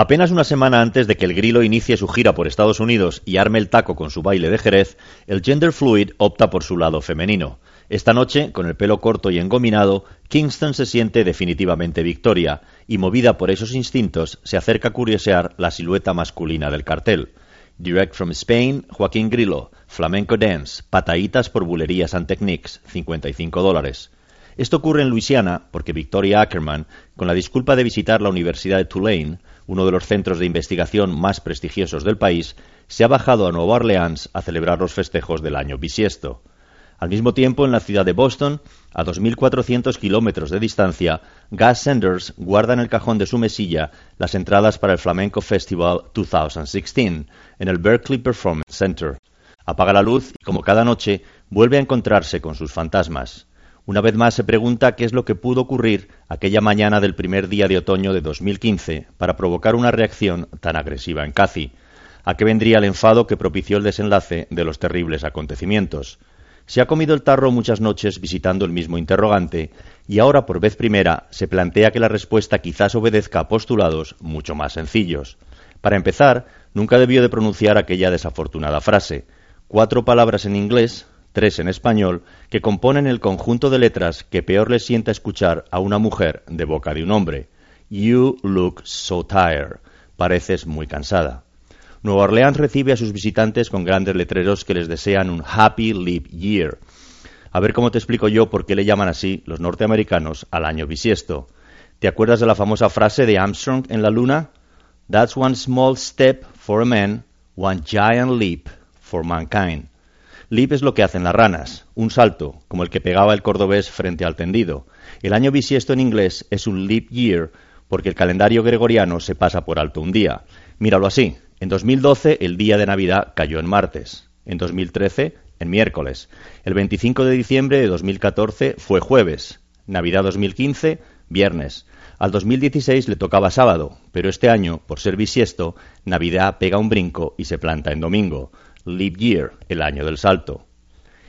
Apenas una semana antes de que el Grilo inicie su gira por Estados Unidos y arme el taco con su baile de Jerez, el gender fluid opta por su lado femenino. Esta noche, con el pelo corto y engominado, Kingston se siente definitivamente victoria y, movida por esos instintos, se acerca a curiosear la silueta masculina del cartel. Direct from Spain, Joaquín Grillo, Flamenco Dance, Pataitas por Bulerías and Techniques, 55 dólares. Esto ocurre en Luisiana porque Victoria Ackerman, con la disculpa de visitar la Universidad de Tulane, uno de los centros de investigación más prestigiosos del país, se ha bajado a Nueva Orleans a celebrar los festejos del año bisiesto. Al mismo tiempo, en la ciudad de Boston, a 2.400 kilómetros de distancia, Gus Sanders guarda en el cajón de su mesilla las entradas para el Flamenco Festival 2016 en el Berkeley Performance Center. Apaga la luz y, como cada noche, vuelve a encontrarse con sus fantasmas. Una vez más se pregunta qué es lo que pudo ocurrir aquella mañana del primer día de otoño de 2015 para provocar una reacción tan agresiva en Cathy. ¿A qué vendría el enfado que propició el desenlace de los terribles acontecimientos? Se ha comido el tarro muchas noches visitando el mismo interrogante y ahora por vez primera se plantea que la respuesta quizás obedezca a postulados mucho más sencillos. Para empezar, nunca debió de pronunciar aquella desafortunada frase. Cuatro palabras en inglés, tres en español, que componen el conjunto de letras que peor le sienta escuchar a una mujer de boca de un hombre. You look so tired. Pareces muy cansada. Nueva Orleans recibe a sus visitantes con grandes letreros que les desean un Happy Leap Year. A ver cómo te explico yo por qué le llaman así los norteamericanos al año bisiesto. ¿Te acuerdas de la famosa frase de Armstrong en la luna? That's one small step for a man, one giant leap for mankind. Leap es lo que hacen las ranas, un salto, como el que pegaba el cordobés frente al tendido. El año bisiesto en inglés es un leap year porque el calendario gregoriano se pasa por alto un día. Míralo así. En 2012 el día de Navidad cayó en martes. En 2013 en miércoles. El 25 de diciembre de 2014 fue jueves. Navidad 2015 viernes. Al 2016 le tocaba sábado, pero este año, por ser bisiesto, Navidad pega un brinco y se planta en domingo. Leap Year, el año del salto.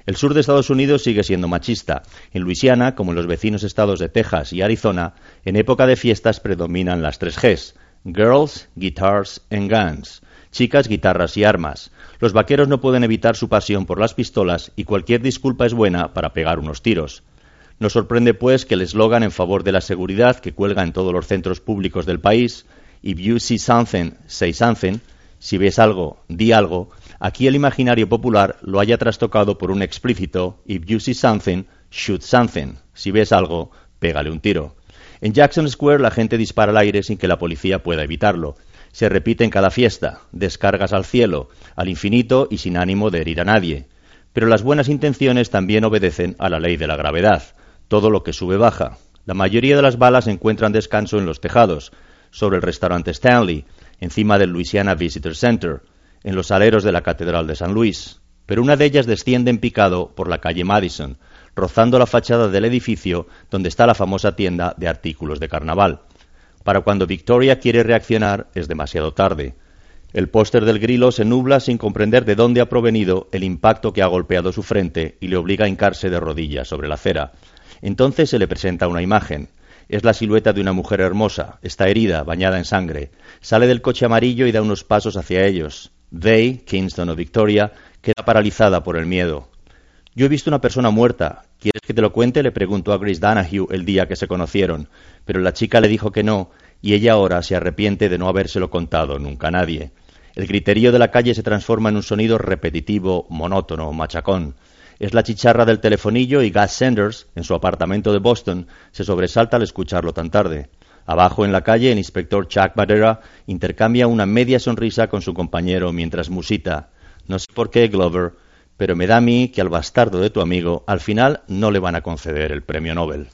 El sur de Estados Unidos sigue siendo machista. En Luisiana, como en los vecinos estados de Texas y Arizona, en época de fiestas predominan las tres Gs: Girls, Guitars and Guns. Chicas, guitarras y armas. Los vaqueros no pueden evitar su pasión por las pistolas y cualquier disculpa es buena para pegar unos tiros. No sorprende, pues, que el eslogan en favor de la seguridad que cuelga en todos los centros públicos del país, If you see something, say something, si ves algo, di algo, aquí el imaginario popular lo haya trastocado por un explícito If you see something, shoot something. Si ves algo, pégale un tiro. En Jackson Square la gente dispara al aire sin que la policía pueda evitarlo. Se repite en cada fiesta, descargas al cielo, al infinito y sin ánimo de herir a nadie. Pero las buenas intenciones también obedecen a la ley de la gravedad. Todo lo que sube baja. La mayoría de las balas encuentran descanso en los tejados, sobre el restaurante Stanley, encima del Louisiana Visitor Center, en los aleros de la Catedral de San Luis, pero una de ellas desciende en picado por la calle Madison, rozando la fachada del edificio donde está la famosa tienda de artículos de carnaval. Para cuando Victoria quiere reaccionar es demasiado tarde. El póster del grilo se nubla sin comprender de dónde ha provenido el impacto que ha golpeado su frente y le obliga a hincarse de rodillas sobre la acera. Entonces se le presenta una imagen. Es la silueta de una mujer hermosa. Está herida, bañada en sangre. Sale del coche amarillo y da unos pasos hacia ellos. They, Kingston o Victoria, queda paralizada por el miedo. Yo he visto una persona muerta. ¿Quieres que te lo cuente? le preguntó a Grace Danahue el día que se conocieron. Pero la chica le dijo que no, y ella ahora se arrepiente de no habérselo contado nunca a nadie. El griterío de la calle se transforma en un sonido repetitivo, monótono, machacón. Es la chicharra del telefonillo y Gus Sanders, en su apartamento de Boston, se sobresalta al escucharlo tan tarde. Abajo en la calle, el inspector Chuck Badera intercambia una media sonrisa con su compañero mientras musita. No sé por qué, Glover, pero me da a mí que al bastardo de tu amigo al final no le van a conceder el premio Nobel.